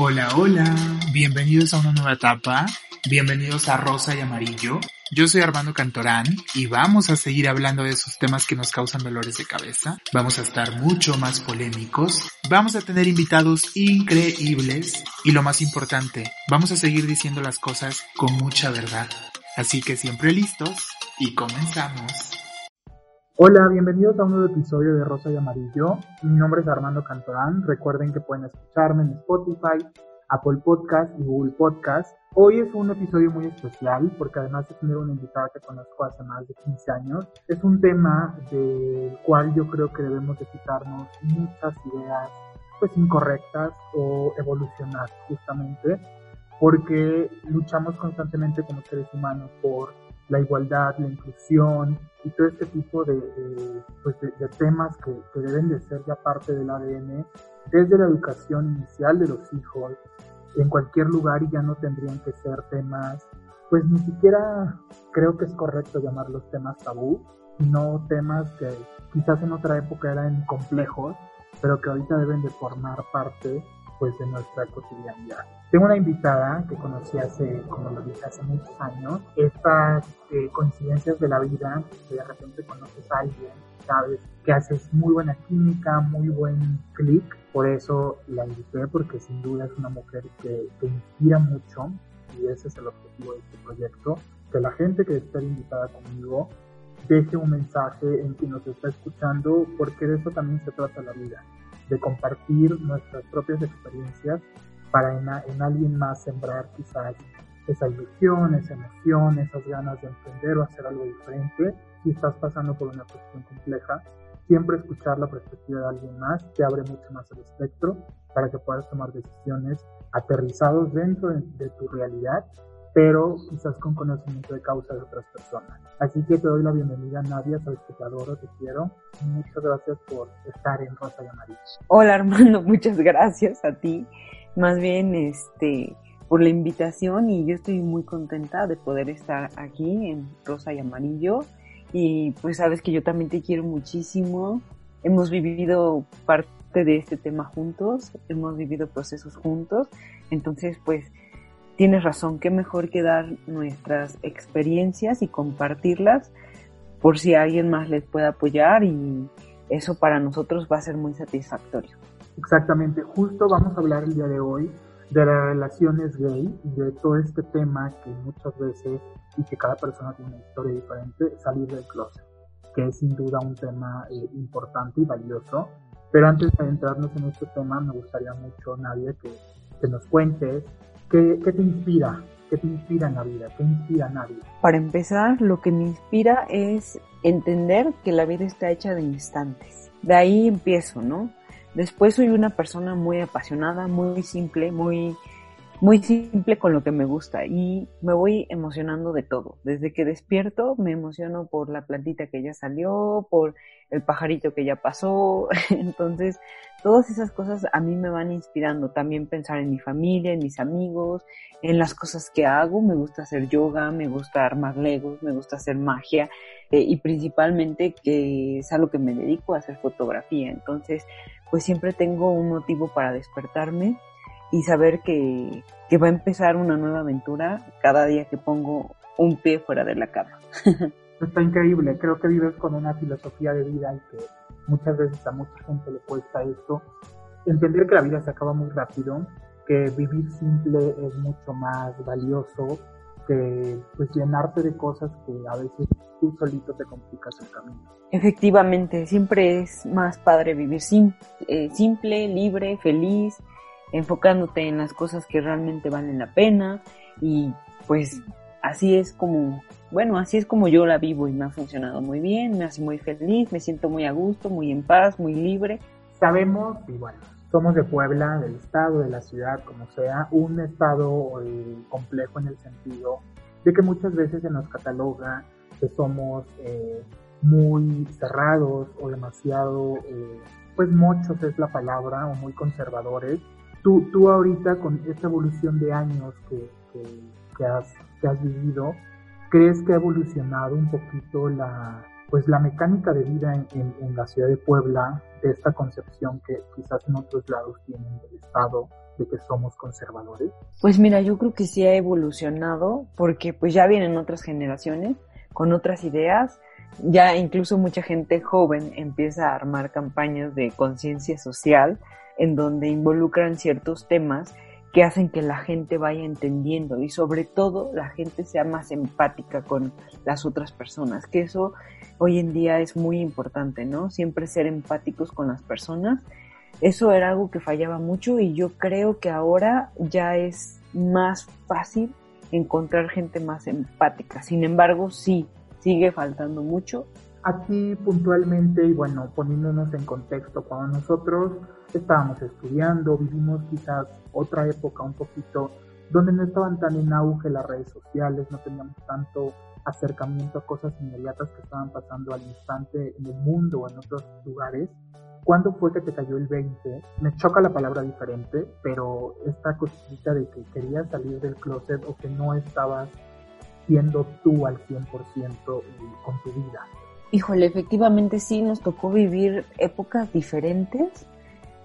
Hola, hola, bienvenidos a una nueva etapa, bienvenidos a Rosa y Amarillo. Yo soy Armando Cantorán y vamos a seguir hablando de esos temas que nos causan dolores de cabeza. Vamos a estar mucho más polémicos, vamos a tener invitados increíbles y lo más importante, vamos a seguir diciendo las cosas con mucha verdad. Así que siempre listos y comenzamos. Hola, bienvenidos a un nuevo episodio de Rosa y Amarillo. Mi nombre es Armando Cantorán. Recuerden que pueden escucharme en Spotify, Apple Podcast y Google Podcast. Hoy es un episodio muy especial porque además de tener una invitada que conozco hace más de 15 años, es un tema del cual yo creo que debemos de quitarnos muchas ideas pues incorrectas o evolucionar justamente porque luchamos constantemente como seres humanos por la igualdad, la inclusión y todo este tipo de, pues de, temas que, que, deben de ser ya parte del ADN desde la educación inicial de los hijos en cualquier lugar y ya no tendrían que ser temas, pues ni siquiera creo que es correcto llamarlos temas tabú, sino temas que quizás en otra época eran complejos, pero que ahorita deben de formar parte pues de nuestra cotidianidad. Tengo una invitada que conocí hace, como lo dije, hace muchos años. Estas eh, coincidencias de la vida, que de repente conoces a alguien, sabes que haces muy buena química, muy buen clic. Por eso la invité, porque sin duda es una mujer que te inspira mucho y ese es el objetivo de este proyecto. Que la gente que esté invitada conmigo deje un mensaje en quien nos está escuchando, porque de eso también se trata la vida de compartir nuestras propias experiencias para en, alguien más sembrar quizás esa ilusión, esa emoción, esas ganas de emprender o hacer algo diferente. Si estás pasando por una cuestión compleja, siempre escuchar la perspectiva de alguien más te abre mucho más el espectro para que puedas tomar decisiones aterrizados dentro de tu realidad pero quizás con conocimiento de causa de otras personas. Así que te doy la bienvenida, Nadia, te adoro, te quiero. Muchas gracias por estar en Rosa y Amarillo. Hola, Armando, muchas gracias a ti. Más bien, este, por la invitación y yo estoy muy contenta de poder estar aquí en Rosa y Amarillo. Y pues sabes que yo también te quiero muchísimo. Hemos vivido parte de este tema juntos, hemos vivido procesos juntos. Entonces, pues, tienes razón, qué mejor que dar nuestras experiencias y compartirlas por si alguien más les puede apoyar y eso para nosotros va a ser muy satisfactorio. Exactamente, justo vamos a hablar el día de hoy de las relaciones gay y de todo este tema que muchas veces y que cada persona tiene una historia diferente, salir del closet, que es sin duda un tema eh, importante y valioso. Pero antes de entrarnos en este tema, me gustaría mucho, Nadia, que, que nos cuentes ¿Qué, te inspira? ¿Qué te inspira en la vida? ¿Qué inspira a nadie? Para empezar, lo que me inspira es entender que la vida está hecha de instantes. De ahí empiezo, ¿no? Después soy una persona muy apasionada, muy simple, muy muy simple con lo que me gusta y me voy emocionando de todo. Desde que despierto me emociono por la plantita que ya salió, por el pajarito que ya pasó. Entonces, todas esas cosas a mí me van inspirando. También pensar en mi familia, en mis amigos, en las cosas que hago. Me gusta hacer yoga, me gusta armar legos, me gusta hacer magia eh, y principalmente que es a lo que me dedico a hacer fotografía. Entonces, pues siempre tengo un motivo para despertarme y saber que, que va a empezar una nueva aventura cada día que pongo un pie fuera de la cama. Está increíble, creo que vives con una filosofía de vida y que muchas veces a mucha gente le cuesta esto. Entender que la vida se acaba muy rápido, que vivir simple es mucho más valioso que pues llenarte de cosas que a veces tú solito te complicas el camino. Efectivamente, siempre es más padre vivir eh, simple, libre, feliz, enfocándote en las cosas que realmente valen la pena y pues así es como, bueno, así es como yo la vivo y me ha funcionado muy bien, me hace muy feliz, me siento muy a gusto, muy en paz, muy libre. Sabemos, y bueno, somos de Puebla, del estado, de la ciudad, como sea, un estado eh, complejo en el sentido de que muchas veces se nos cataloga que somos eh, muy cerrados o demasiado, eh, pues muchos es la palabra, o muy conservadores, Tú, tú ahorita con esta evolución de años que, que, has, que has vivido, ¿crees que ha evolucionado un poquito la, pues la mecánica de vida en, la ciudad de Puebla, de esta concepción que quizás en otros lados tienen del Estado, de que somos conservadores? Pues mira, yo creo que sí ha evolucionado porque pues ya vienen otras generaciones con otras ideas. Ya incluso mucha gente joven empieza a armar campañas de conciencia social en donde involucran ciertos temas que hacen que la gente vaya entendiendo y sobre todo la gente sea más empática con las otras personas, que eso hoy en día es muy importante, ¿no? Siempre ser empáticos con las personas. Eso era algo que fallaba mucho y yo creo que ahora ya es más fácil encontrar gente más empática. Sin embargo, sí, sigue faltando mucho. Aquí puntualmente y bueno, poniéndonos en contexto, cuando nosotros estábamos estudiando, vivimos quizás otra época un poquito donde no estaban tan en auge las redes sociales, no teníamos tanto acercamiento a cosas inmediatas que estaban pasando al instante en el mundo o en otros lugares. ¿Cuándo fue que te cayó el 20? Me choca la palabra diferente, pero esta cosita de que querías salir del closet o que no estabas siendo tú al 100% con tu vida. Híjole, efectivamente sí, nos tocó vivir épocas diferentes.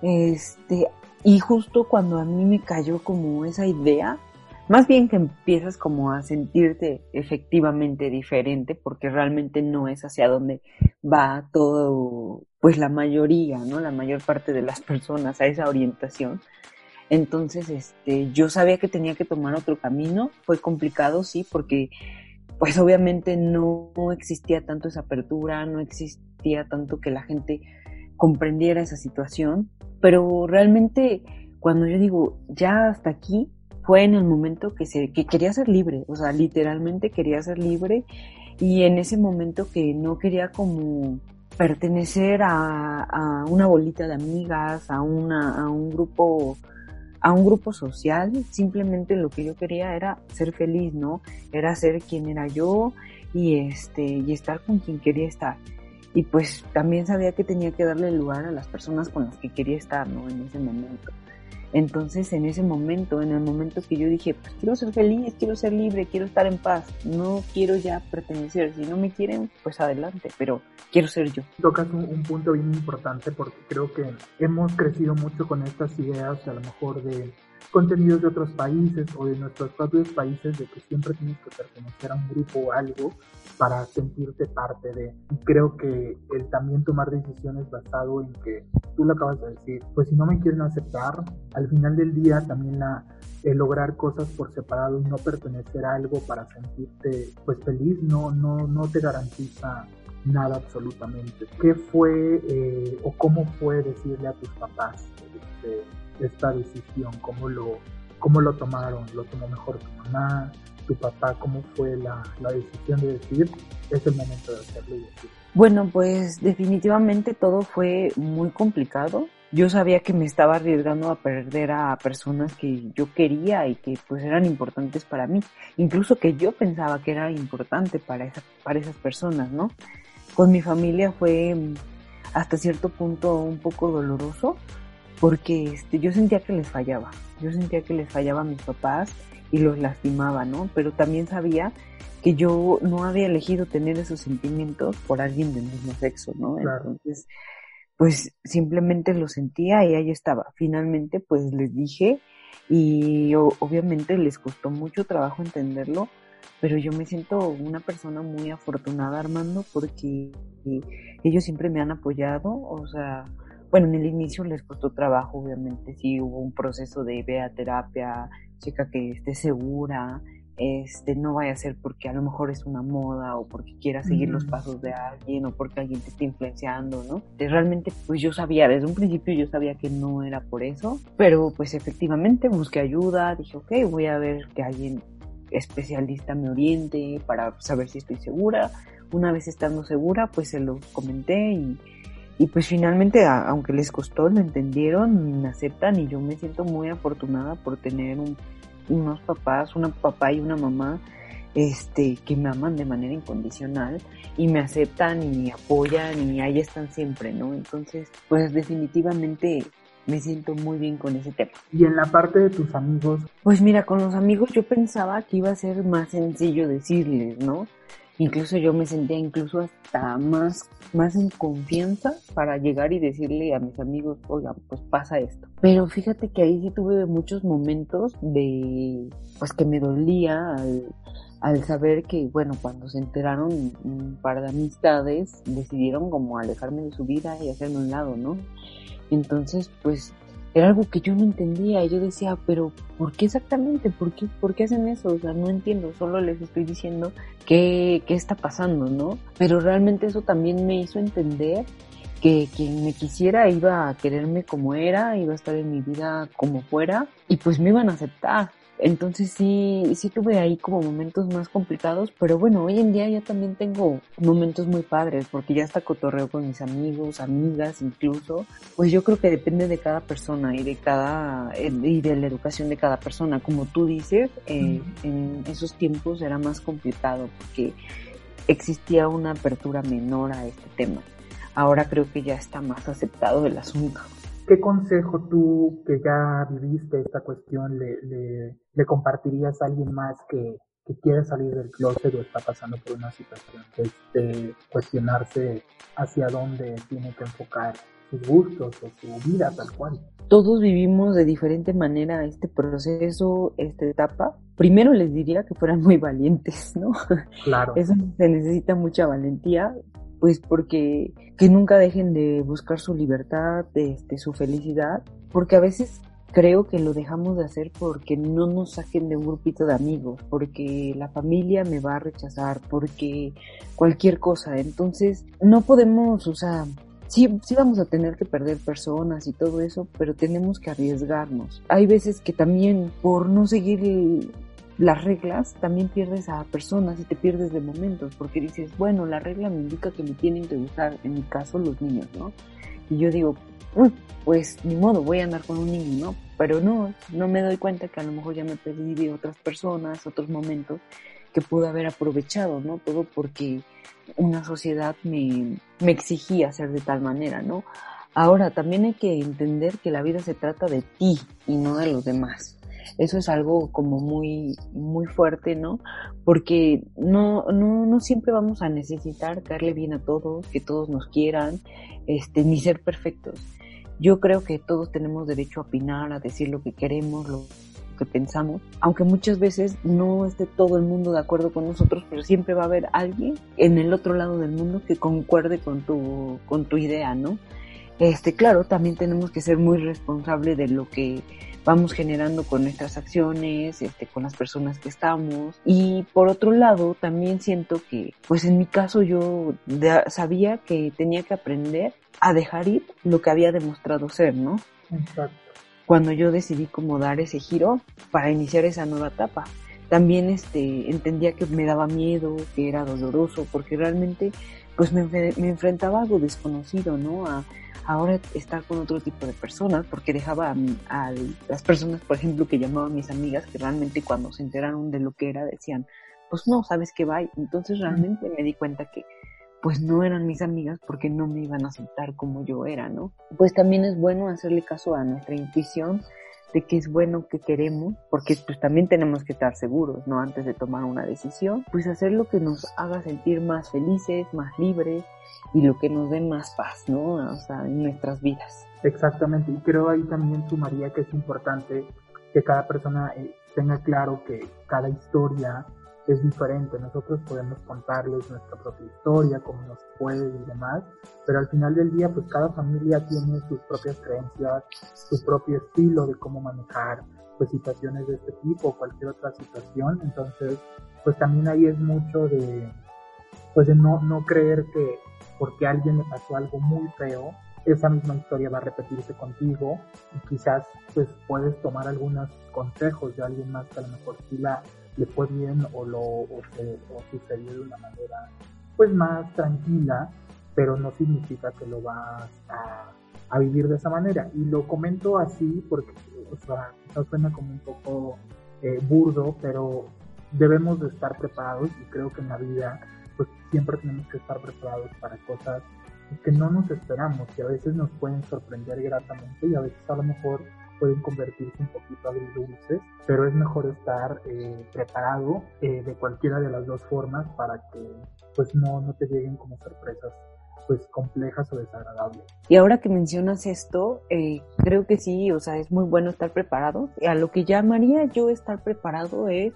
Este, y justo cuando a mí me cayó como esa idea, más bien que empiezas como a sentirte efectivamente diferente, porque realmente no es hacia donde va todo, pues la mayoría, ¿no? La mayor parte de las personas a esa orientación. Entonces, este, yo sabía que tenía que tomar otro camino. Fue complicado, sí, porque pues obviamente no existía tanto esa apertura, no existía tanto que la gente comprendiera esa situación, pero realmente cuando yo digo ya hasta aquí, fue en el momento que, se, que quería ser libre, o sea, literalmente quería ser libre y en ese momento que no quería como pertenecer a, a una bolita de amigas, a, una, a un grupo a un grupo social, simplemente lo que yo quería era ser feliz, ¿no? Era ser quien era yo y este y estar con quien quería estar. Y pues también sabía que tenía que darle lugar a las personas con las que quería estar, ¿no? En ese momento. Entonces, en ese momento, en el momento que yo dije, pues quiero ser feliz, quiero ser libre, quiero estar en paz, no quiero ya pertenecer, si no me quieren, pues adelante, pero quiero ser yo. Tocas un, punto bien importante porque creo que hemos crecido mucho con estas ideas, a lo mejor de contenidos de otros países o de nuestros propios países, de que siempre tienes que pertenecer a un grupo o algo para sentirte parte de. Y creo que el también tomar decisiones basado en que tú lo acabas de decir, pues si no me quieren aceptar, al final del día también la el lograr cosas por separado y no pertenecer a algo para sentirte pues feliz no no no te garantiza nada absolutamente. ¿Qué fue eh, o cómo fue decirle a tus papás este, esta decisión? ¿Cómo lo, ¿Cómo lo tomaron? ¿Lo tomó mejor tu mamá? tu papá, cómo fue la, decisión de decir, es el momento de hacerlo y decir. Bueno, pues definitivamente todo fue muy complicado. Yo sabía que me estaba arriesgando a perder a personas que yo quería y que pues eran importantes para mí, incluso que yo pensaba que era importante para, esa, para esas personas, ¿no? Con mi familia fue hasta cierto punto un poco doloroso porque este, yo sentía que les fallaba, yo sentía que les fallaba a mis papás y los lastimaba, ¿no? Pero también sabía que yo no había elegido tener esos sentimientos por alguien del mismo sexo, ¿no? Entonces, pues simplemente lo sentía y ahí estaba. Finalmente, pues les dije y obviamente les costó mucho trabajo entenderlo, pero yo me siento una persona muy afortunada, Armando, porque ellos siempre me han apoyado, o sea, bueno, en el inicio les costó trabajo, obviamente, sí hubo un proceso de ve terapia, chica que esté segura, este, no vaya a ser porque a lo mejor es una moda o porque quiera seguir los pasos de alguien o porque alguien te está influenciando, ¿no? realmente, pues yo sabía, desde un principio yo sabía que no era por eso, pero pues efectivamente busqué ayuda, dije, ok, voy a ver que alguien especialista me oriente para saber si estoy segura. Una vez estando segura, pues se lo comenté y, y pues finalmente, aunque les costó, lo entendieron, me aceptan y yo me siento muy afortunada por tener un unos papás, una papá y una mamá este, que me aman de manera incondicional y me aceptan y me apoyan y ahí están siempre, ¿no? Entonces, pues definitivamente me siento muy bien con ese tema. ¿Y en la parte de tus amigos? Pues mira, con los amigos yo pensaba que iba a ser más sencillo decirles, ¿no? Incluso yo me sentía incluso hasta más, más en confianza para llegar y decirle a mis amigos, oigan, pues pasa esto. Pero fíjate que ahí sí tuve muchos momentos de, pues que me dolía al, al saber que, bueno, cuando se enteraron un par de amistades, decidieron como alejarme de su vida y hacerme un lado, ¿no? Entonces, pues era algo que yo no entendía. Yo decía, pero ¿por qué exactamente? ¿Por qué, ¿Por qué hacen eso? O sea, no entiendo, solo les estoy diciendo qué, qué está pasando, ¿no? Pero realmente eso también me hizo entender que quien me quisiera iba a quererme como era, iba a estar en mi vida como fuera y pues me iban a aceptar. Entonces sí, sí tuve ahí como momentos más complicados, pero bueno, hoy en día ya también tengo momentos muy padres, porque ya hasta cotorreo con mis amigos, amigas incluso, pues yo creo que depende de cada persona y de cada, y de la educación de cada persona. Como tú dices, eh, en esos tiempos era más complicado porque existía una apertura menor a este tema. Ahora creo que ya está más aceptado el asunto. ¿Qué consejo tú, que ya viviste esta cuestión, le, le, compartirías a alguien más que, que quiere salir del closet o está pasando por una situación? Este, cuestionarse hacia dónde tiene que enfocar sus gustos o su vida tal cual. Todos vivimos de diferente manera este proceso, esta etapa. Primero les diría que fueran muy valientes, ¿no? Claro. Eso se necesita mucha valentía pues porque que nunca dejen de buscar su libertad, este, su felicidad, porque a veces creo que lo dejamos de hacer porque no nos saquen de un grupito de amigos, porque la familia me va a rechazar, porque cualquier cosa. Entonces, no podemos, o sea, sí, sí vamos a tener que perder personas y todo eso, pero tenemos que arriesgarnos. Hay veces que también por no seguir las reglas, también pierdes a personas y te pierdes de momentos, porque dices, bueno, la regla me indica que me tienen que gustar, en mi caso, los niños, ¿no? Y yo digo, pues ni modo, voy a andar con un niño, ¿no? Pero no, no me doy cuenta que a lo mejor ya me perdí de otras personas, otros momentos que pude haber aprovechado, ¿no? Todo porque una sociedad me, me exigía ser de tal manera, ¿no? Ahora, también hay que entender que la vida se trata de ti y no de los demás. Eso es algo como muy, muy fuerte, ¿no? Porque no, no, no siempre vamos a necesitar darle bien a todos, que todos nos quieran, este, ni ser perfectos. Yo creo que todos tenemos derecho a opinar, a decir lo que queremos, lo que pensamos, aunque muchas veces no esté todo el mundo de acuerdo con nosotros, pero siempre va a haber alguien en el otro lado del mundo que concuerde con tu, con tu idea, ¿no? Este, claro, también tenemos que ser muy responsables de lo que vamos generando con nuestras acciones, este, con las personas que estamos. Y por otro lado, también siento que, pues en mi caso yo sabía que tenía que aprender a dejar ir lo que había demostrado ser, ¿no? Exacto. Cuando yo decidí como dar ese giro para iniciar esa nueva etapa. También este, entendía que me daba miedo, que era doloroso, porque realmente pues me, me enfrentaba a algo desconocido, ¿no? A, ahora estar con otro tipo de personas, porque dejaba a, las personas, por ejemplo, que llamaban mis amigas, que realmente cuando se enteraron de lo que era decían, pues no, sabes que va. Entonces realmente me di cuenta que pues no eran mis amigas porque no me iban a aceptar como yo era, ¿no? Pues también es bueno hacerle caso a nuestra intuición de que es bueno que queremos, porque pues también tenemos que estar seguros, ¿no? Antes de tomar una decisión, pues hacer lo que nos haga sentir más felices, más libres y lo que nos dé más paz, ¿no? O sea, en nuestras vidas. Exactamente, y creo ahí también sumaría que es importante que cada persona eh, tenga claro que cada historia es diferente. Nosotros podemos contarles nuestra propia historia, cómo nos puede y demás, pero al final del día, pues cada familia tiene sus propias creencias, su propio estilo de cómo manejar pues situaciones de este tipo o cualquier otra situación. Entonces, pues también ahí es mucho de, pues de no, no creer que porque a alguien le pasó algo muy feo, esa misma historia va a repetirse contigo y quizás pues puedes tomar algunos consejos de alguien más que a lo mejor sí la le fue bien o lo o, sucedió de una manera pues más tranquila, pero no significa que lo vas a, vivir de esa manera. Y lo comento así porque, o sea, quizás suena como un poco eh, burdo, pero debemos de estar preparados y creo que en la vida pues siempre tenemos que estar preparados para cosas que no nos esperamos y a veces nos pueden sorprender gratamente y a veces a lo mejor pueden convertirse un poquito agridulces, pero es mejor estar eh, preparado eh, de cualquiera de las dos formas para que pues no, no te lleguen como sorpresas pues complejas o desagradables. Y ahora que mencionas esto, eh, creo que sí, o sea, es muy bueno estar preparado. A lo que llamaría yo estar preparado es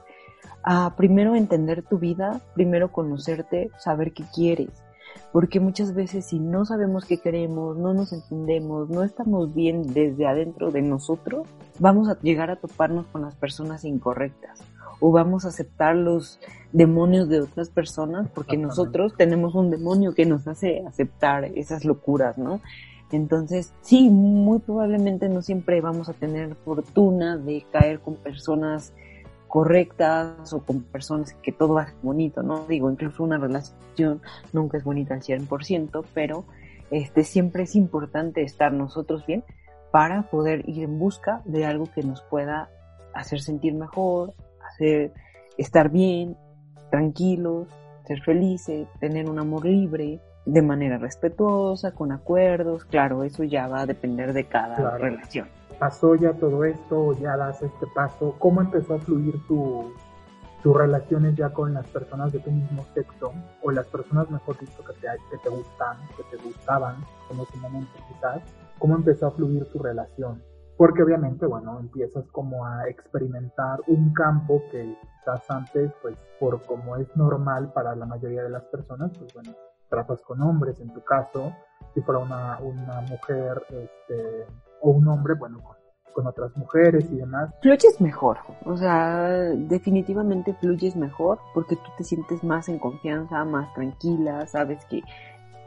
a primero entender tu vida, primero conocerte, saber qué quieres. Porque muchas veces si no sabemos qué queremos, no nos entendemos, no estamos bien desde adentro de nosotros, vamos a llegar a toparnos con las personas incorrectas o vamos a aceptar los demonios de otras personas porque nosotros tenemos un demonio que nos hace aceptar esas locuras, ¿no? Entonces, sí, muy probablemente no siempre vamos a tener fortuna de caer con personas correctas o con personas que todo va bonito, ¿no? Digo, incluso una relación nunca es bonita al 100%, pero este, siempre es importante estar nosotros bien para poder ir en busca de algo que nos pueda hacer sentir mejor, hacer estar bien, tranquilos, ser felices, tener un amor libre, de manera respetuosa, con acuerdos, claro, eso ya va a depender de cada relación. Pasó ya todo esto, ya das este paso, ¿cómo empezó a fluir tu, tus relaciones ya con las personas de tu mismo sexo o las personas mejor dicho que te, que te gustan, que te gustaban en ese momento quizás, cómo empezó a fluir tu relación? porque obviamente, bueno, empiezas como a experimentar un campo que quizás antes, pues por como es normal para la mayoría de las personas, pues bueno, tratas con hombres en tu caso, si fuera una, una mujer este, o un hombre, bueno, con, otras mujeres y demás. Fluyes mejor, o sea, definitivamente fluyes mejor porque tú te sientes más en confianza, más tranquila, sabes que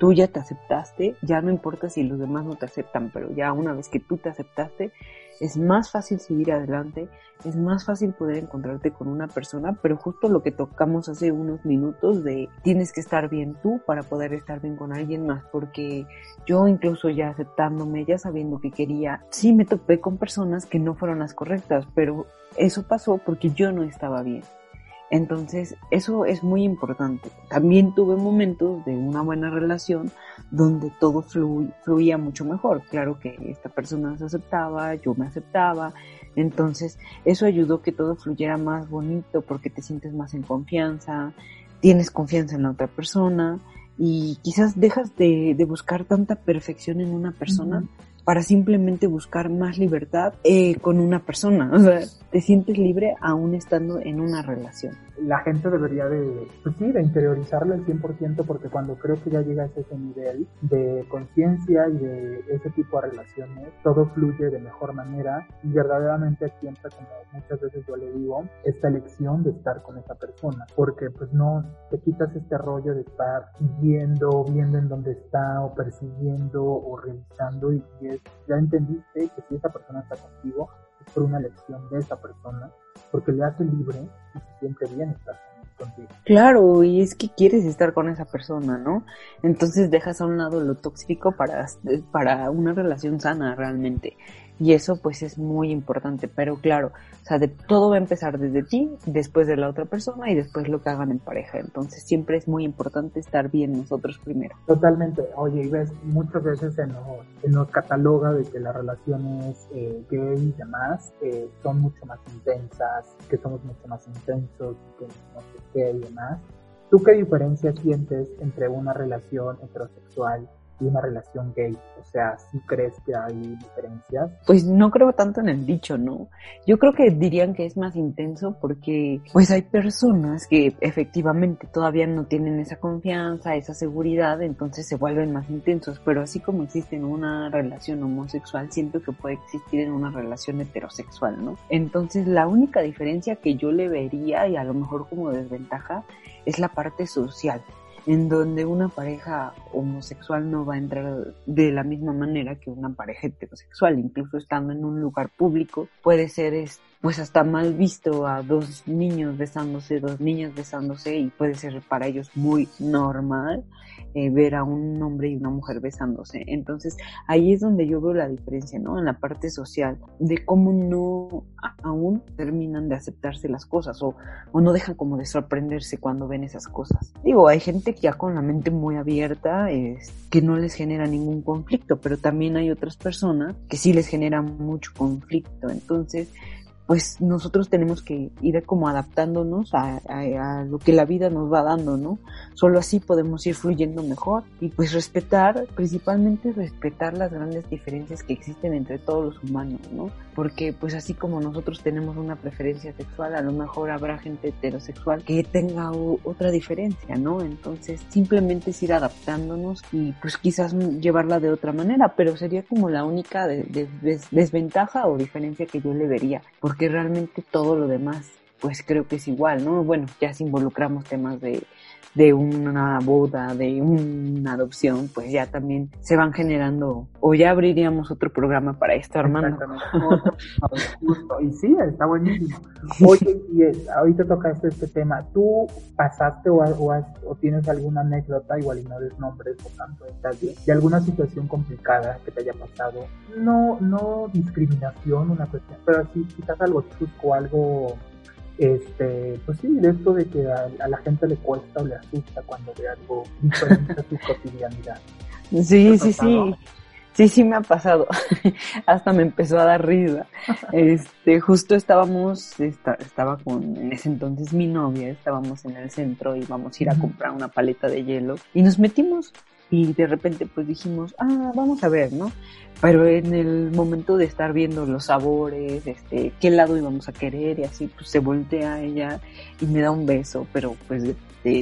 tú ya te aceptaste, ya no importa si los demás no te aceptan, pero ya una vez que tú te aceptaste, es más fácil seguir adelante, es más fácil poder encontrarte con una persona, pero justo lo que tocamos hace unos minutos de tienes que estar bien tú para poder estar bien con alguien más, porque yo incluso ya aceptándome, ya sabiendo que quería, sí me topé con personas que no fueron las correctas, pero eso pasó porque yo no estaba bien. Entonces, eso es muy importante. También tuve momentos de una buena relación donde todo fluía mucho mejor. Claro que esta persona se aceptaba, yo me aceptaba. Entonces, eso ayudó que todo fluyera más bonito porque te sientes más en confianza, tienes confianza en la otra persona y quizás dejas de, buscar tanta perfección en una persona para simplemente buscar más libertad eh, con una persona. O sea, te sientes libre aún estando en una relación. La gente debería de, pues sí, de interiorizarlo al 100% porque cuando creo que ya llegas a ese nivel de conciencia y de ese tipo de relaciones, todo fluye de mejor manera. Y verdaderamente aquí como muchas veces yo le digo, esta elección de estar con esa persona porque pues no te quitas este rollo de estar viendo, viendo en dónde está o persiguiendo o revisando y, y ya entendiste que si esa persona está contigo por una elección de esa persona, porque le hace libre y se siente bien estar contigo. Claro, y es que quieres estar con esa persona, ¿no? Entonces dejas a un lado lo tóxico para, para una relación sana realmente. Y eso pues es muy importante, pero claro, o sea, de, todo va a empezar desde ti, después de la otra persona y después lo que hagan en pareja. Entonces siempre es muy importante estar bien nosotros primero. Totalmente. Oye, y ves, muchas veces se nos, se nos cataloga de que las relaciones eh, gay y demás eh, son mucho más intensas, que somos mucho más intensos, que no sé qué y demás. ¿Tú qué diferencia sientes entre una relación heterosexual una relación gay? O sea, ¿sí crees que hay diferencias? Pues no creo tanto en el dicho, ¿no? Yo creo que dirían que es más intenso porque pues hay personas que efectivamente todavía no tienen esa confianza, esa seguridad, entonces se vuelven más intensos, pero así como existe en una relación homosexual, siento que puede existir en una relación heterosexual, ¿no? Entonces la única diferencia que yo le vería y a lo mejor como desventaja es la parte social en donde una pareja homosexual no va a entrar de la misma manera que una pareja heterosexual, incluso estando en un lugar público, puede ser pues hasta mal visto a dos niños besándose, dos niñas besándose y puede ser para ellos muy normal eh, ver a un hombre y una mujer besándose. Entonces ahí es donde yo veo la diferencia, ¿no? En la parte social, de cómo no aún terminan de aceptarse las cosas o, o no dejan como de sorprenderse cuando ven esas cosas. Digo, hay gente que ya con la mente muy abierta, es, que no les genera ningún conflicto, pero también hay otras personas que sí les genera mucho conflicto. Entonces, pues nosotros tenemos que ir como adaptándonos a, lo que la vida nos va dando, ¿no? Solo así podemos ir fluyendo mejor y pues respetar, principalmente respetar las grandes diferencias que existen entre todos los humanos, ¿no? Porque pues así como nosotros tenemos una preferencia sexual, a lo mejor habrá gente heterosexual que tenga otra diferencia, ¿no? Entonces simplemente es ir adaptándonos y pues quizás llevarla de otra manera, pero sería como la única desventaja o diferencia que yo le vería, porque que realmente todo lo demás pues creo que es igual, ¿no? Bueno, ya si involucramos temas de de una boda, de una adopción, pues ya también se van generando, o ya abriríamos otro programa para esto, Armando. Y sí, está buenísimo. Oye, y ahorita tocaste este tema. ¿Tú pasaste o, o, tienes alguna anécdota, igual y no des nombres o tanto, estás bien, de alguna situación complicada que te haya pasado? No, no discriminación, una cuestión, pero sí quizás algo chusco, algo este, pues sí, de esto de que a, la gente le cuesta o le asusta cuando ve algo diferente a su cotidianidad. Sí, sí, sí. Sí, sí me ha pasado. Hasta me empezó a dar risa. Este, justo estábamos, estaba con, en ese entonces mi novia, estábamos en el centro y íbamos a ir a comprar una paleta de hielo y nos metimos y de repente pues dijimos, ah, vamos a ver, ¿no? Pero en el momento de estar viendo los sabores, este, qué lado íbamos a querer y así, pues se voltea ella y me da un beso, pero pues de,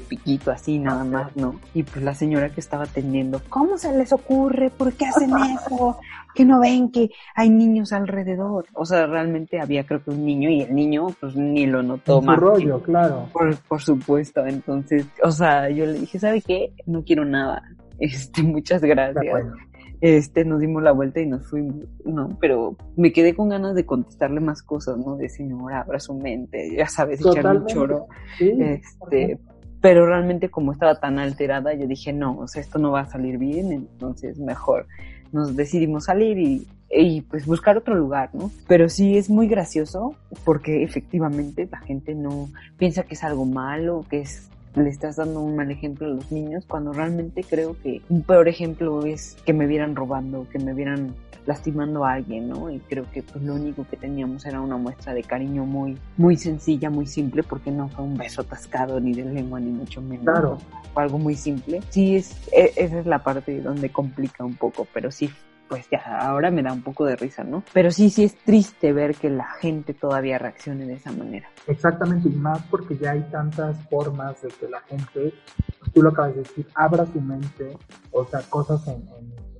piquito así nada más, ¿no? Y pues la señora que estaba atendiendo, ¿cómo se les ocurre? ¿Por qué hacen eso? Que no ven que hay niños alrededor. O sea, realmente había creo que un niño y el niño pues ni lo notó más. rollo, claro. Por, por supuesto. Entonces, o sea, yo le dije, ¿sabe qué? No quiero nada. Este, muchas gracias este, nos dimos la vuelta y nos fuimos, ¿no? Pero me quedé con ganas de contestarle más cosas, ¿no? De señora, abra su mente, ya sabes, echar un choro. este, pero realmente como estaba tan alterada, yo dije, no, o sea, esto no va a salir bien, entonces mejor nos decidimos salir y, y pues buscar otro lugar, ¿no? Pero sí es muy gracioso porque efectivamente la gente no piensa que es algo malo, que es le estás dando un mal ejemplo a los niños cuando realmente creo que un peor ejemplo es que me vieran robando, que me vieran lastimando a alguien, ¿no? Y creo que pues lo único que teníamos era una muestra de cariño muy, muy sencilla, muy simple, porque no fue un beso atascado ni de lengua ni mucho menos. Claro. Fue algo muy simple. Sí, es, e, esa es la parte donde complica un poco, pero sí pues ya ahora me da un poco de risa, ¿no? Pero sí, sí es triste ver que la gente todavía reaccione de esa manera. Exactamente, y más porque ya hay tantas formas de que la gente, tú lo acabas de decir, abra su mente, o sea, cosas en,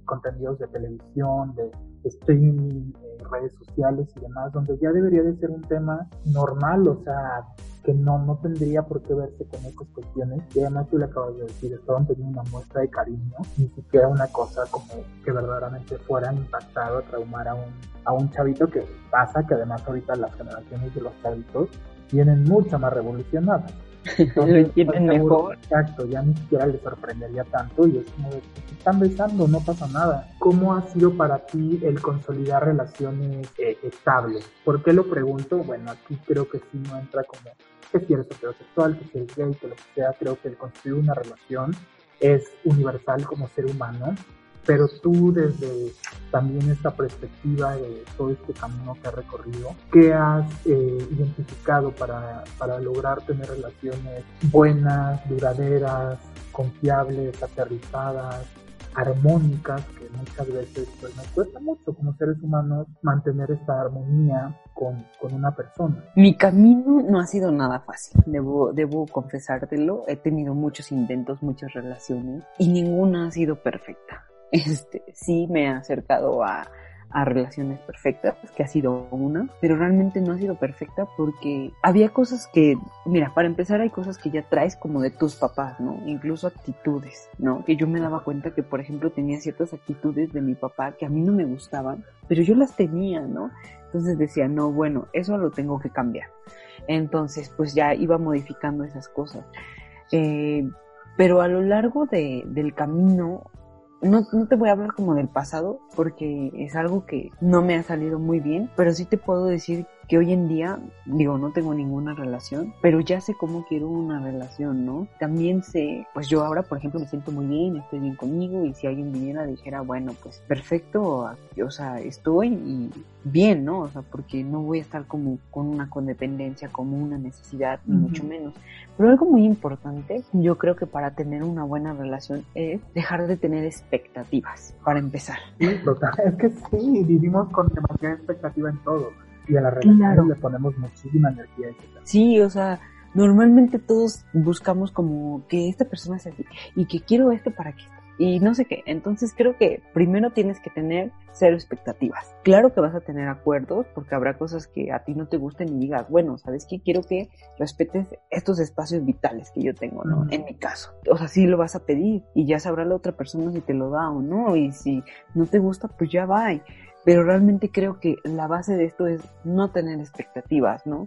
contenidos de televisión, de streaming, redes sociales y demás, donde ya debería de ser un tema normal, o sea, que no, no tendría por qué verse con estas cuestiones. Y además tú le acabas de decir, estaban teniendo una muestra de cariño, ni siquiera una cosa como que verdaderamente fuera impactado, traumar a un, a un chavito que pasa que además ahorita las generaciones de los chavitos vienen mucho más revolucionadas. Entonces, tienen mejor. Exacto, ya ni siquiera les sorprendería tanto y es como de, están besando, no pasa nada. ¿Cómo ha sido para ti el consolidar relaciones eh, estables? ¿Por qué lo pregunto? Bueno, aquí creo que sí no entra como que si eres heterosexual, que si eres gay, que lo que sea, creo que el construir una relación es universal como ser humano, pero tú desde también esta perspectiva de todo este camino que has recorrido, ¿qué has eh, identificado para, para lograr tener relaciones buenas, duraderas, confiables, aterrizadas, armónicas, que muchas veces pues, nos cuesta mucho como seres humanos mantener esta armonía con, con, una persona. Mi camino no ha sido nada fácil, debo, debo confesártelo. He tenido muchos intentos, muchas relaciones y ninguna ha sido perfecta. Este, sí me he acercado a, a relaciones perfectas, que ha sido una, pero realmente no ha sido perfecta porque había cosas que, mira, para empezar hay cosas que ya traes como de tus papás, ¿no? Incluso actitudes, ¿no? Que yo me daba cuenta que, por ejemplo, tenía ciertas actitudes de mi papá que a mí no me gustaban, pero yo las tenía, ¿no? Entonces decía, no, bueno, eso lo tengo que cambiar. Entonces, pues ya iba modificando esas cosas. Eh, pero a lo largo de, del camino no, no te voy a hablar como del pasado porque es algo que no me ha salido muy bien, pero sí te puedo decir que hoy en día, digo, no tengo ninguna relación, pero ya sé cómo quiero una relación, ¿no? También sé, pues yo ahora, por ejemplo, me siento muy bien, estoy bien conmigo y si alguien viniera dijera, bueno, pues perfecto, o sea, estoy y bien, ¿no? O sea, porque no voy a estar como con una codependencia, como una necesidad, ni mucho menos. Pero algo muy importante, yo creo que para tener una buena relación es dejar de tener expectativas, para empezar. Sí, total. Es que sí, vivimos con demasiada expectativa en todo y a la relación le ponemos muchísima energía. Sí, o sea, normalmente todos buscamos como que esta persona sea así y que quiero esto para que y no sé qué. Entonces creo que primero tienes que tener cero expectativas. Claro que vas a tener acuerdos porque habrá cosas que a ti no te gusten y digas, bueno, ¿sabes qué? Quiero que respetes estos espacios vitales que yo tengo, ¿no? En mi caso. O sea, sí lo vas a pedir y ya sabrá la otra persona si te lo da o no. Y si no te gusta, pues ya va pero realmente creo que la base de esto es no tener expectativas, ¿no?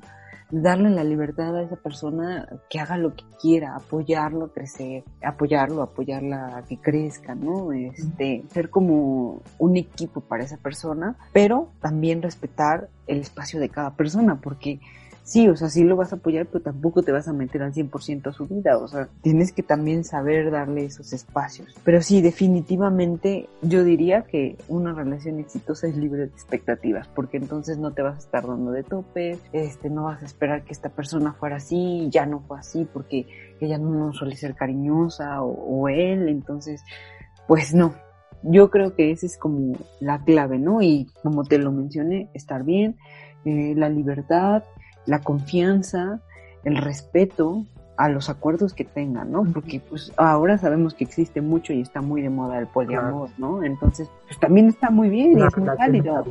Darle la libertad a esa persona que haga lo que quiera, apoyarlo crecer, apoyarlo, apoyarla a que crezca, ¿no? Este, ser como un equipo para esa persona, pero también respetar el espacio de cada persona, porque sí, o sea, sí lo vas a apoyar, pero tampoco te vas a meter al 100% a su vida, o sea, tienes que también saber darle esos espacios. Pero sí, definitivamente yo diría que una relación exitosa es libre de expectativas, porque entonces no te vas a estar dando de tope, este, no vas a esperar que esta persona fuera así, ya no fue así, porque ella no suele ser cariñosa o, él, entonces, pues no, yo creo que esa es como la clave, ¿no? Y como te lo mencioné, estar bien, eh, la libertad, la confianza, el respeto a los acuerdos que tengan, ¿no? Porque pues ahora sabemos que existe mucho y está muy de moda el poliamor, ¿no? Entonces, pues también está muy bien y es muy válido.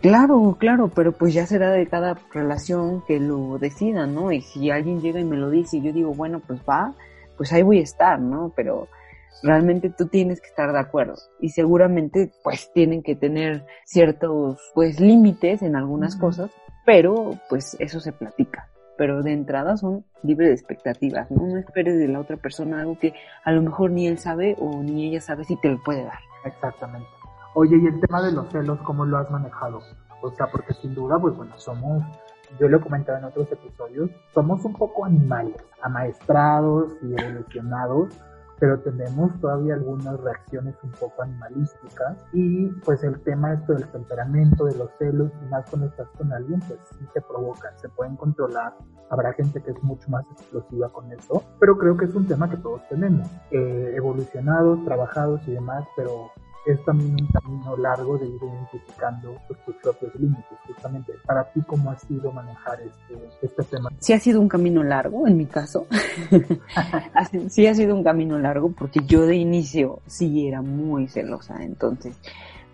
Claro, claro, pero pues ya será de cada relación que lo decida, ¿no? Y si alguien llega y me lo dice y yo digo, bueno, pues va, pues ahí voy a estar, ¿no? Pero realmente tú tienes que estar de acuerdo y seguramente pues tienen que tener ciertos pues límites en algunas cosas pero pues eso se platica. Pero de entrada son libres de expectativas, ¿no? No esperes de la otra persona algo que a lo mejor ni él sabe o ni ella sabe si te lo puede dar. Exactamente. Oye, y el tema de los celos, ¿cómo lo has manejado? O sea, porque sin duda, pues bueno, somos, yo lo he comentado en otros episodios, somos un poco animales, amaestrados y evolucionados pero tenemos todavía algunas reacciones un poco animalísticas y pues el tema esto del temperamento, de los celos y más cuando estás con alguien pues sí se provocan, se pueden controlar, habrá gente que es mucho más explosiva con eso, pero creo que es un tema que todos tenemos, eh, evolucionados, trabajados y demás, pero es también un camino largo de ir identificando pues, tus propios límites, justamente. Para ti, ¿cómo ha sido manejar este, este tema? Sí ha sido un camino largo, en mi caso. sí ha sido un camino largo porque yo de inicio sí era muy celosa, entonces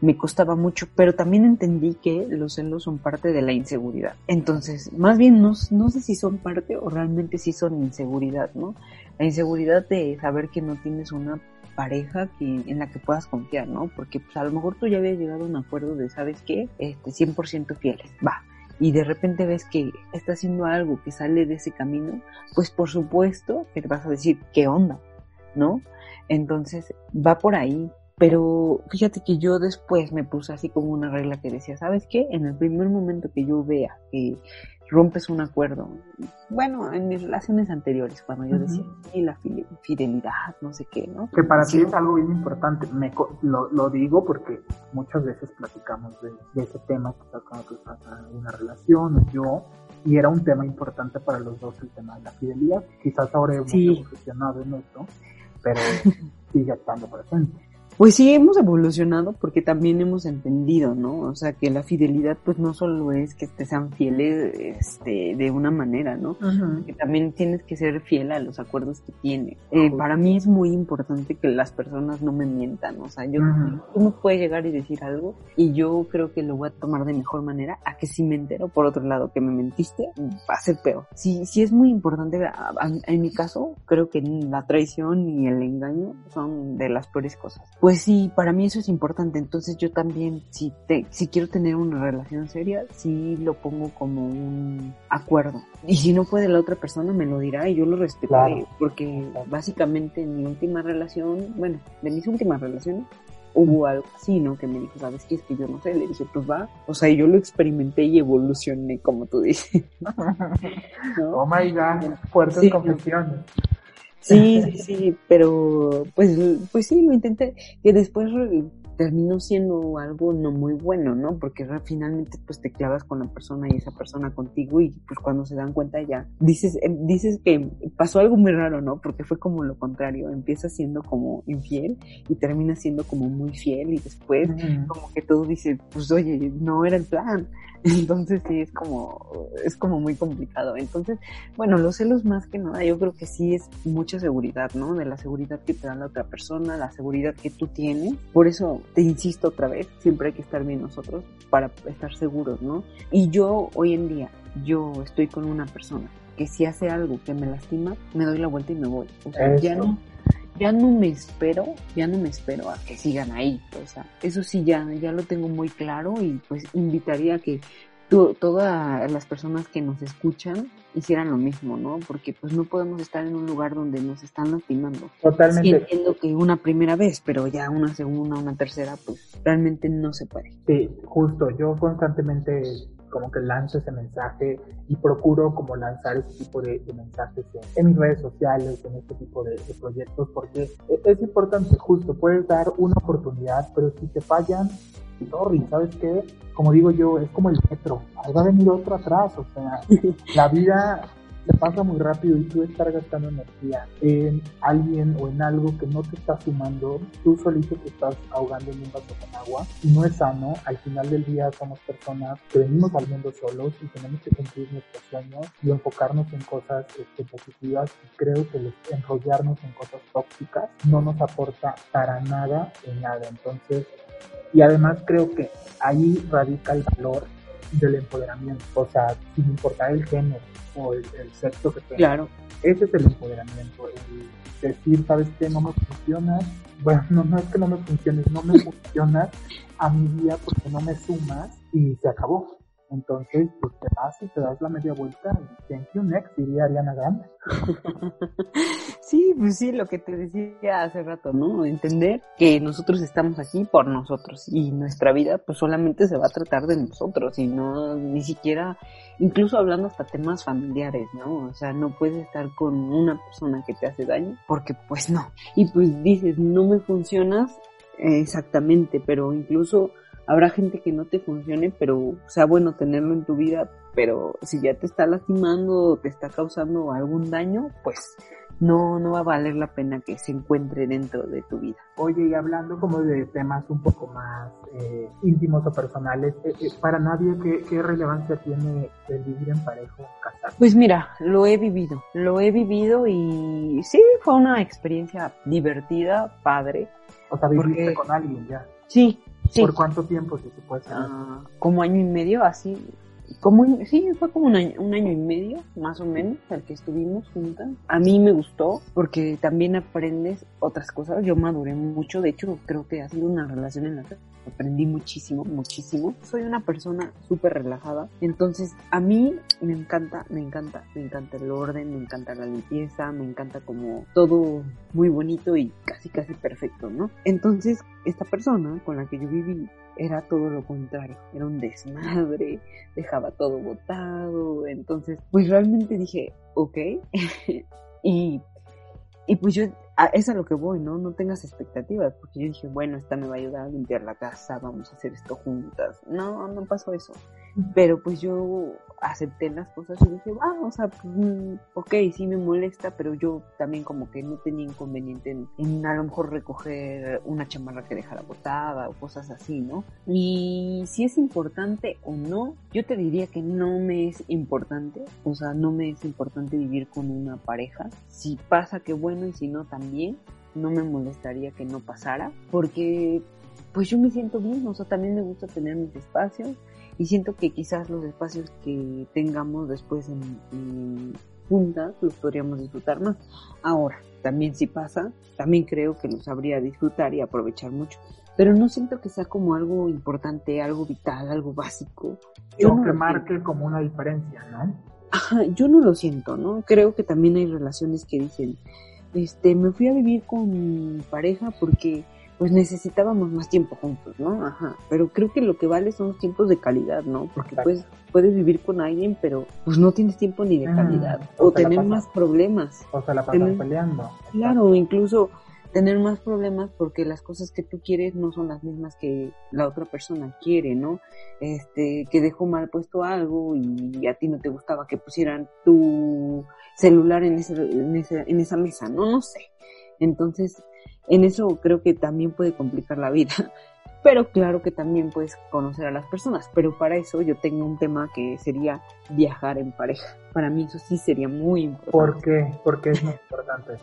me costaba mucho, pero también entendí que los celos son parte de la inseguridad. Entonces, más bien no, no sé si son parte o realmente sí son inseguridad, ¿no? La inseguridad de saber que no tienes una pareja que, en la que puedas confiar, ¿no? Porque pues a lo mejor tú ya habías llegado a un acuerdo de, ¿sabes qué? Este, 100% fieles, va. Y de repente ves que está haciendo algo que sale de ese camino, pues por supuesto que te vas a decir, ¿qué onda? ¿No? Entonces va por ahí. Pero fíjate que yo después me puse así como una regla que decía, ¿sabes qué? En el primer momento que yo vea que rompes un acuerdo. Bueno, en mis relaciones anteriores, cuando yo decía, sí, la fidelidad, no sé qué, ¿no? Que para ti es algo bien importante. Me, lo, lo, digo porque muchas veces platicamos de, ese tema, quizás cuando tú estás en una relación, yo, y era un tema importante para los dos el tema de la fidelidad. Quizás ahora hemos sí. en esto, pero sigue estando presente. Pues sí, hemos evolucionado porque también hemos entendido, ¿no? O sea, que la fidelidad pues no solo es que te sean fieles este, de una manera, ¿no? Que también tienes que ser fiel a los acuerdos que tienes. Eh, para mí es muy importante que las personas no me mientan, o sea, yo, tú me puedes llegar y decir algo y yo creo que lo voy a tomar de mejor manera a que si me entero por otro lado que me mentiste, va a ser peor. Sí, sí es muy importante, en mi caso, creo que la traición y el engaño son de las peores cosas. Pues sí, para mí eso es importante. Entonces yo también, si, te, si quiero tener una relación seria, sí lo pongo como un acuerdo. Y si no puede la otra persona, me lo dirá y yo lo respetaré. Porque básicamente en mi última relación, bueno, de mis últimas relaciones, hubo algo así, ¿no? Que me dijo, ¿sabes qué? Es que yo no sé. Le dije, pues va. O sea, yo lo experimenté y evolucioné, como tú dices. Oh my God, fuertes confesiones. Sí, sí, sí, pero pues, pues sí, lo intenté, que después terminó siendo algo no muy bueno, ¿no? Porque finalmente pues te clavas con la persona y esa persona contigo y pues cuando se dan cuenta ya dices, em, dices que pasó algo muy raro, ¿no? Porque fue como lo contrario, empieza siendo como infiel y termina siendo como muy fiel y después como que todo dice, pues oye, no era el plan. Entonces sí es como, es como muy complicado. Entonces, bueno, los celos más que nada, yo creo que sí es mucha seguridad, ¿no? De la seguridad que te da la otra persona, la seguridad que tú tienes. Por eso te insisto otra vez, siempre hay que estar bien nosotros para estar seguros, ¿no? Y yo hoy en día, yo estoy con una persona que si hace algo que me lastima, me doy la vuelta y me voy. O sea, ya no, ya no me espero, ya no me espero a que sigan ahí. O sea, eso sí ya, ya lo tengo muy claro y pues invitaría a que todas las personas que nos escuchan hicieran lo mismo, ¿no? Porque pues no podemos estar en un lugar donde nos están lastimando. Totalmente. Sí entiendo que una primera vez, pero ya una segunda, una tercera, pues realmente no se puede. Sí, justo. Yo constantemente como que lanzo ese mensaje y procuro como lanzar ese tipo de, mensajes en, mis redes sociales, en este tipo de, proyectos, porque e, es importante, justo, puedes dar una oportunidad, pero si te fallan, sorry, ¿sabes qué? Como digo yo, es como el metro, ahí va a venir otro atrás, o sea, la vida te pasa muy rápido y tú estás gastando energía en alguien o en algo que no te está sumando, tú solito te estás ahogando en un vaso con agua y no es sano. Al final del día somos personas que venimos al mundo solos y tenemos que cumplir nuestros sueños y enfocarnos en cosas este, positivas y creo que enrollarnos en cosas tóxicas no nos aporta para nada en nada. Entonces, y además creo que ahí radica el valor del empoderamiento, o sea, sin importar el género o el, sexo que tenga. Claro. Ese es el empoderamiento, el decir, ¿sabes qué? No me funciona, bueno, no, no es que no me funcione, no me funciona a mi vida porque no me sumas y se acabó. Entonces, pues te vas y te das la media vuelta thank you next, diría Ariana Grande. sí, pues sí, lo que te decía hace rato, ¿no? Entender que nosotros estamos aquí por nosotros y nuestra vida pues solamente se va a tratar de nosotros y no ni siquiera, incluso hablando hasta temas familiares, ¿no? O sea, no puedes estar con una persona que te hace daño porque pues no. Y pues dices, no me funcionas exactamente, pero incluso habrá gente que no te funcione, pero sea bueno tenerlo en tu vida, pero si ya te está lastimando o te está causando algún daño, pues no, no va a valer la pena que se encuentre dentro de tu vida. Oye, y hablando como de temas un poco más eh, íntimos o personales, eh, eh, para nadie, ¿qué, ¿qué, relevancia tiene el vivir en pareja o casar? Pues mira, lo he vivido, lo he vivido y sí, fue una experiencia divertida, padre. O sea, viviste con alguien ya. Sí, ¿Por cuánto tiempo, se puede? Ah, como año y medio, así. Como, sí, fue como un año, un año y medio, más o menos, al que estuvimos juntas. A mí me gustó porque también aprendes otras cosas. Yo maduré mucho, de hecho, creo que ha sido una relación en la que aprendí muchísimo, muchísimo. Soy una persona súper relajada, entonces a mí me encanta, me encanta, me encanta el orden, me encanta la limpieza, me encanta como todo muy bonito y casi casi perfecto, ¿no? Entonces esta persona con la que yo viví era todo lo contrario, era un desmadre, dejaba todo botado, entonces pues realmente dije, ok, y, y pues yo es a lo que voy, ¿no? No tengas expectativas, porque yo dije, bueno, esta me va a ayudar a limpiar la casa, vamos a hacer esto juntas. No, no pasó eso. Pero pues yo acepté las cosas y dije, va, o sea, pues, mm, ok, sí me molesta, pero yo también como que no tenía inconveniente en, en a lo mejor recoger una chamarra que dejara botada o cosas así, ¿no? Y si es importante o no, yo te diría que no me es importante, o sea, no me es importante vivir con una pareja. Si pasa, qué bueno, y si no, también. No me molestaría que no pasara, porque pues yo me siento bien, o sea, también me gusta tener mis espacios y siento que quizás los espacios que tengamos después en, juntas los podríamos disfrutar más. Ahora, también si pasa, también creo que los sabría disfrutar y aprovechar mucho. Pero no siento que sea como algo importante, algo vital, algo básico. Yo que marque como una diferencia, ¿no? Ajá, yo no lo siento, ¿no? Creo que también hay relaciones que dicen, este, me fui a vivir con mi pareja porque pues necesitábamos más tiempo juntos, ¿no? Ajá. Pero creo que lo que vale son los tiempos de calidad, ¿no? Porque pues puedes vivir con alguien, pero pues no tienes tiempo ni de calidad. o, tener más problemas. O sea, la pasas peleando. Claro, incluso tener más problemas porque las cosas que tú quieres no son las mismas que la otra persona quiere, ¿no? Este, que dejó mal puesto algo y a ti no te gustaba que pusieran tu celular en, ese, en, ese, en esa mesa, ¿no? No sé. Entonces, en eso creo que también puede complicar la vida. Pero claro que también puedes conocer a las personas. Pero para eso yo tengo un tema que sería viajar en pareja. Para mí eso sí sería muy importante. ¿Por qué? Porque es muy importante.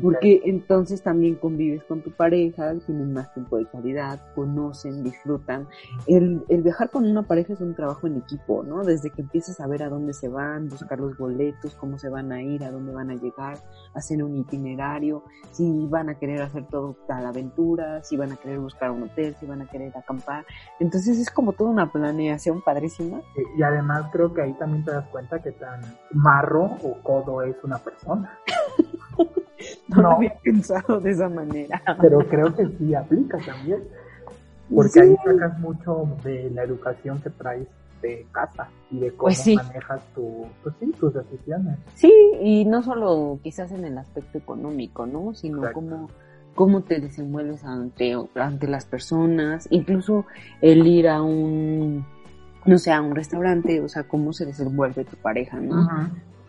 Porque entonces también convives con tu pareja, tienen más tiempo de calidad, conocen, disfrutan. El, el viajar con una pareja es un trabajo en equipo, ¿no? Desde que empiezas a ver a dónde se van, buscar los boletos, cómo se van a ir, a dónde van a llegar, hacer un itinerario, si van a querer hacer todo la aventura, si van a querer buscar un hotel, si van a querer acampar. Entonces es como toda una planeación padrísima. Y además creo que ahí también te das cuenta que tan marro o codo es una persona. no, lo había pensado de esa manera. Pero creo que sí aplica también. Porque ahí sacas mucho de la educación que traes de casa y de cómo pues manejas tu, pues sí, tus decisiones. Sí, y no solo quizás en el aspecto económico, ¿no? Sino como cómo te desenvuelves ante, ante las personas, incluso el ir a un no sé, a un restaurante, o sea, cómo se desenvuelve tu pareja, ¿no?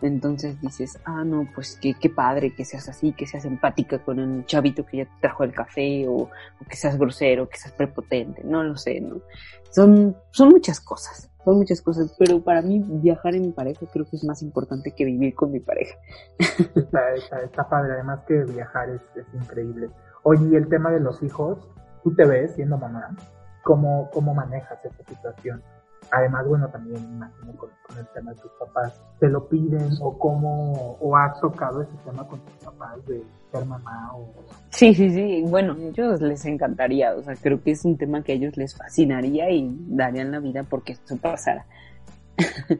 Entonces dices, ah, no, pues qué, qué padre que seas así, que seas empática con el chavito que ya te trajo el café, o, que seas grosero, que seas prepotente, no lo sé, ¿no? Son, son muchas cosas, son muchas cosas, pero para mí viajar en mi pareja creo que es más importante que vivir con mi pareja. Está, está, padre, además que viajar es, es increíble. Oye, y el tema de los hijos, ¿tú te ves siendo mamá? ¿Cómo, cómo manejas esta situación? Además, bueno, también imagino con, el tema de tus papás, ¿te lo piden o cómo, o has tocado ese tema con tus papás de ser mamá o... Sí, sí, sí, bueno, a ellos les encantaría, o sea, creo que es un tema que a ellos les fascinaría y darían la vida porque esto pasara.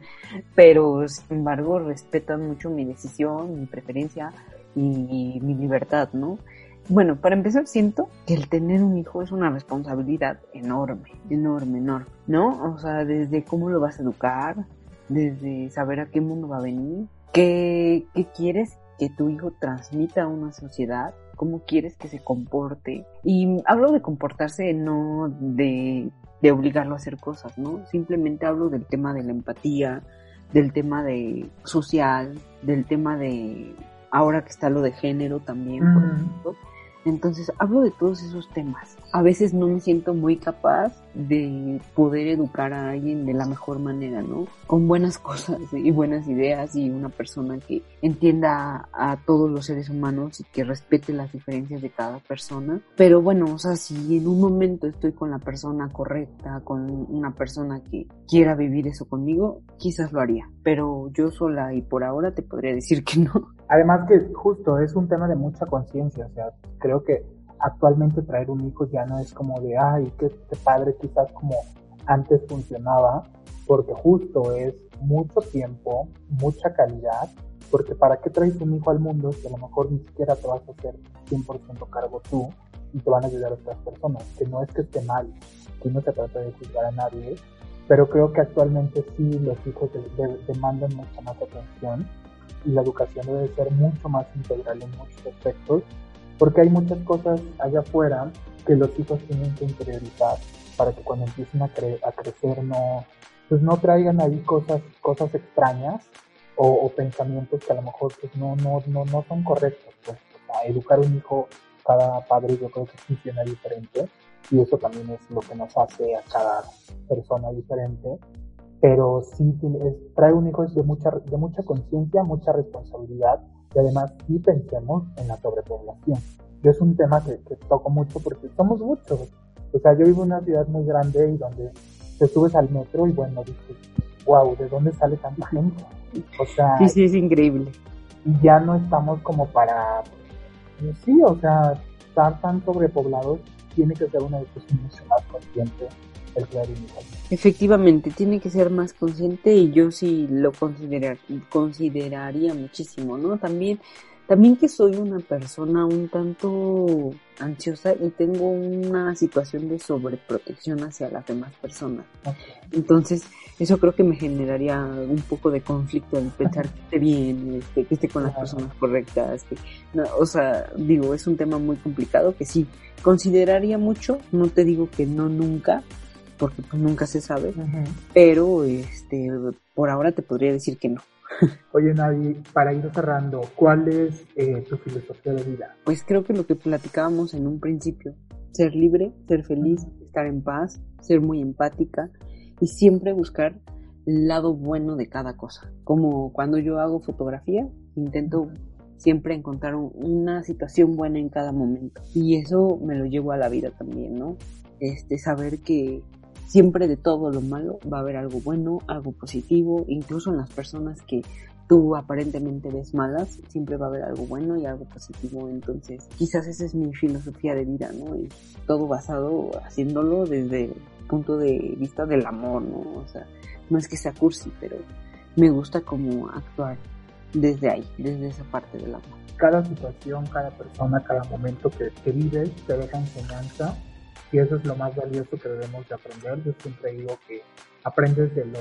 Pero, sin embargo, respetan mucho mi decisión, mi preferencia y mi libertad, ¿no? Bueno, para empezar, siento que el tener un hijo es una responsabilidad enorme, enorme, enorme, ¿no? O sea, desde cómo lo vas a educar, desde saber a qué mundo va a venir, qué, qué quieres que tu hijo transmita a una sociedad, cómo quieres que se comporte. Y hablo de comportarse no de, de obligarlo a hacer cosas, ¿no? Simplemente hablo del tema de la empatía, del tema de social, del tema de ahora que está lo de género también, por ejemplo entonces hablo de todos esos temas. A veces no me siento muy capaz de poder educar a alguien de la mejor manera, ¿no? Con buenas cosas y buenas ideas y una persona que entienda a todos los seres humanos y que respete las diferencias de cada persona. Pero bueno, o sea, si en un momento estoy con la persona correcta, con una persona que quiera vivir eso conmigo, quizás lo haría. Pero yo sola y por ahora te podría decir que no. Además que justo es un tema de mucha conciencia, o sea, creo que actualmente traer un hijo ya no es como de, ay, qué, padre quizás como antes funcionaba, porque justo es mucho tiempo, mucha calidad, porque para qué traes un hijo al mundo si a lo mejor ni siquiera te vas a hacer 100% cargo tú y te van a ayudar otras personas, que no es que esté mal, que no se trata de juzgar a nadie, pero creo que actualmente sí los hijos demandan mucha más atención y la educación debe ser mucho más integral en muchos aspectos, porque hay muchas cosas allá afuera que los hijos tienen que interiorizar para que cuando empiecen a, a crecer no, pues no traigan ahí cosas, cosas extrañas o, pensamientos que a lo mejor pues no, no, no, no son correctos. Pues, educar un hijo, cada padre yo creo que funciona diferente y eso también es lo que nos hace a cada persona diferente. Pero sí tiene, trae un hijo de mucha, de mucha conciencia, mucha responsabilidad y además sí pensemos en la sobrepoblación. Yo es un tema que, que toco mucho porque somos muchos. O sea, yo vivo en una ciudad muy grande y donde te subes al metro y bueno, dices, wow, ¿de dónde sale tanta gente? O sea, sí, sí, es increíble. Y ya no estamos como para, pues sí, o sea, estar tan sobrepoblados tiene que ser una decisión mucho más consciente el Efectivamente, tiene que ser más consciente y yo sí lo considerar, consideraría muchísimo, ¿no? También también que soy una persona un tanto ansiosa y tengo una situación de sobreprotección hacia las demás personas. Entonces, eso creo que me generaría un poco de conflicto en pensar que esté bien, este, que esté con las personas correctas. Que, o sea, digo, es un tema muy complicado que sí, consideraría mucho, no te digo que no nunca, porque pues nunca se sabe, pero este, por ahora te podría decir que no. Oye, Nadie, para ir cerrando, ¿cuál es eh, tu filosofía de vida? Pues creo que lo que platicábamos en un principio, ser libre, ser feliz, estar en paz, ser muy empática y siempre buscar el lado bueno de cada cosa. Como cuando yo hago fotografía, intento siempre encontrar una situación buena en cada momento. Y eso me lo llevo a la vida también, ¿no? Este, saber que siempre de todo lo malo va a haber algo bueno, algo positivo, incluso en las personas que tú aparentemente ves malas, siempre va a haber algo bueno y algo positivo. Entonces, quizás esa es mi filosofía de vida, ¿no? Y todo basado haciéndolo desde el punto de vista del amor, ¿no? O sea, no es que sea cursi, pero me gusta como actuar desde ahí, desde esa parte del amor. Cada situación, cada persona, cada momento que, vives te deja enseñanza y eso es lo más valioso que debemos de aprender. Yo siempre digo que aprendes de lo,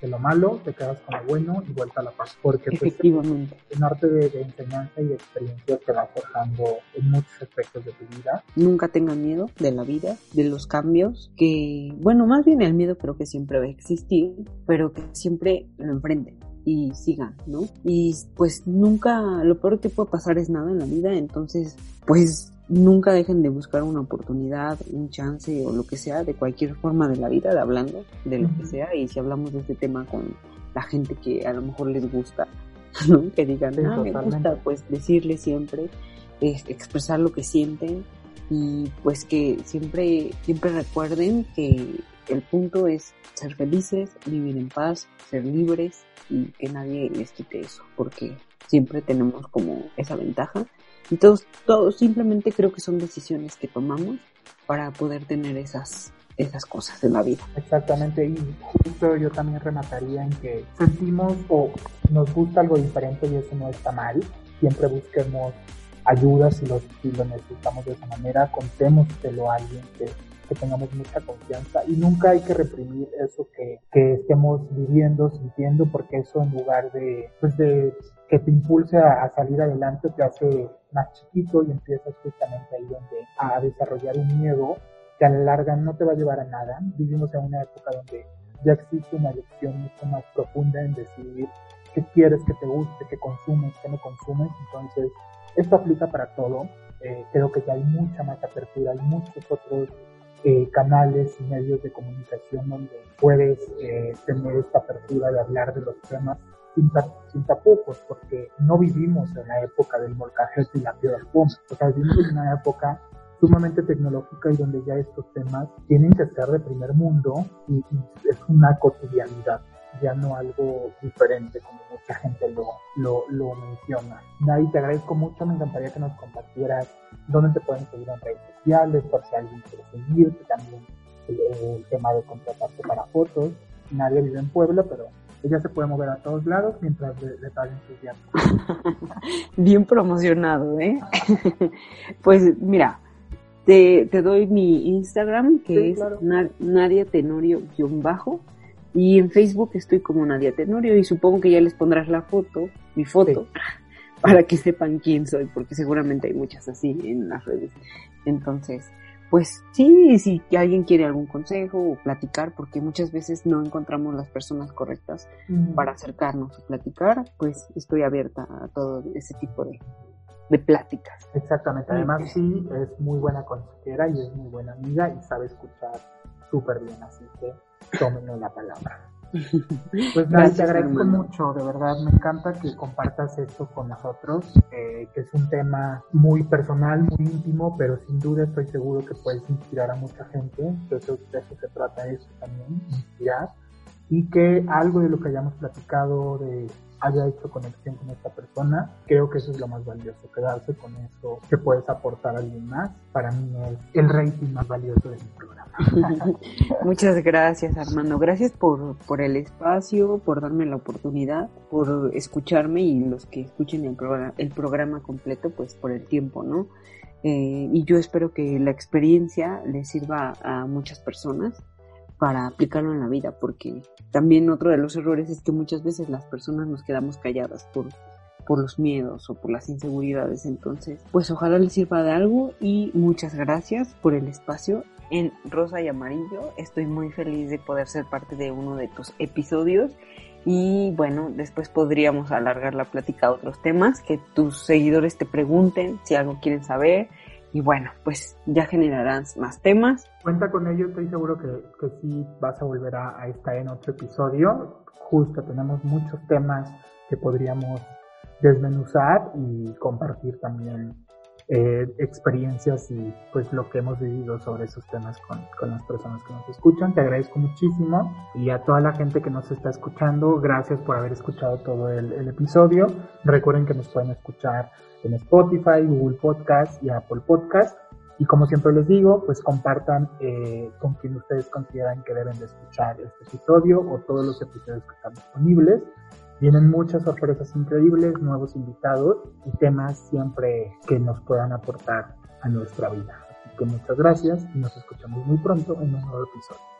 de lo malo, te quedas con lo bueno y vuelta a la paz. Porque pues, el arte de, enseñanza y de experiencia te va forjando en muchos aspectos de tu vida. Nunca tengan miedo de la vida, de los cambios, que, bueno, más bien el miedo creo que siempre va a existir, pero que siempre lo enfrenten y sigan, ¿no? Y pues nunca, lo peor que puede pasar es nada en la vida, entonces pues nunca dejen de buscar una oportunidad, un chance o lo que sea de cualquier forma de la vida, de hablando de lo que sea. Y si hablamos de este tema con la gente que a lo mejor les gusta, ¿no? que digan, ah, me gusta, pues decirle siempre, expresar lo que sienten y pues que siempre, siempre recuerden que el punto es ser felices, vivir en paz, ser libres y que nadie les quite eso, porque siempre tenemos como esa ventaja y todos, simplemente creo que son decisiones que tomamos para poder tener esas, esas cosas en la vida. Exactamente, y justo yo también remataría en que sentimos o nos gusta algo diferente y eso no está mal. Siempre busquemos ayuda si lo, si lo necesitamos de esa manera, contémoselo a alguien que, que tengamos mucha confianza y nunca hay que reprimir eso que, que estemos viviendo, sintiendo, porque eso en lugar de, pues de que te impulse a, salir adelante, te hace más chiquito y empiezas justamente ahí donde a desarrollar un miedo que a la larga no te va a llevar a nada. Vivimos en una época donde ya existe una elección mucho más profunda en decidir qué quieres que te guste, qué consumes, qué no consumes. Entonces, esto aplica para todo. Eh, creo que ya hay mucha más apertura, hay muchos otros eh, canales y medios de comunicación donde puedes eh, tener esta apertura de hablar de los temas sin, tapujos, porque no vivimos en la época del molcajete y la piedra O sea, vivimos en una época sumamente tecnológica y donde ya estos temas tienen que ser de primer mundo y, es una cotidianidad, ya no algo diferente como mucha gente lo, lo, lo menciona. Nadie, te agradezco mucho, me encantaría que nos compartieras dónde te pueden seguir en redes sociales, por si alguien quiere seguirte, también el, el tema de contratarte para fotos. Nadie vive en Puebla, pero ella se puede mover a todos lados mientras le, le paguen sus Bien promocionado, ¿eh? pues mira, te, te, doy mi Instagram, que es Nadia Tenorio-bajo. Y en Facebook estoy como Nadia Tenorio y supongo que ya les pondrás la foto, mi foto, para que sepan quién soy, porque seguramente hay muchas así en las redes. Entonces, pues sí, si alguien quiere algún consejo o platicar, porque muchas veces no encontramos las personas correctas para acercarnos o platicar, pues estoy abierta a todo ese tipo de, de pláticas. Exactamente, además sí es muy buena consejera y es muy buena amiga y sabe escuchar súper bien, así que tómenle la palabra. Pues nada, te agradezco mucho, de verdad, me encanta que compartas esto con nosotros, eh, que es un tema muy personal, muy íntimo, pero sin duda estoy seguro que puedes inspirar a mucha gente, entonces de eso se trata eso también, inspirar, y que algo de lo que hayamos platicado de haya hecho conexión con esta persona, creo que eso es lo más valioso, quedarse con eso que puedes aportar a alguien más. Para mí es el rating más valioso de mi programa. Muchas gracias Armando, gracias por, por el espacio, por darme la oportunidad, por escucharme y los que escuchen el programa, completo, pues por el tiempo, ¿no? Eh, y yo espero que la experiencia les sirva a muchas personas para aplicarlo en la vida, porque también otro de los errores es que muchas veces las personas nos quedamos calladas por, por los miedos o por las inseguridades. Entonces, pues ojalá les sirva de algo y muchas gracias por el espacio en Rosa y Amarillo. Estoy muy feliz de poder ser parte de uno de tus episodios. Y bueno, después podríamos alargar la plática a otros temas que tus seguidores te pregunten si algo quieren saber y bueno, pues ya generarán más temas. Cuenta con ello, estoy seguro que, que sí vas a volver a, estar en otro episodio. Justo tenemos muchos temas que podríamos desmenuzar y compartir también eh, experiencias y pues lo que hemos vivido sobre esos temas con, con, las personas que nos escuchan. Te agradezco muchísimo y a toda la gente que nos está escuchando, gracias por haber escuchado todo el, el episodio. Recuerden que nos pueden escuchar en Spotify, Google Podcast y Apple Podcast. Y como siempre les digo, pues compartan eh, con quien ustedes consideran que deben de escuchar este episodio o todos los episodios que están disponibles. Vienen muchas sorpresas increíbles, nuevos invitados y temas siempre que nos puedan aportar a nuestra vida. Así que muchas gracias y nos escuchamos muy pronto en un nuevo episodio.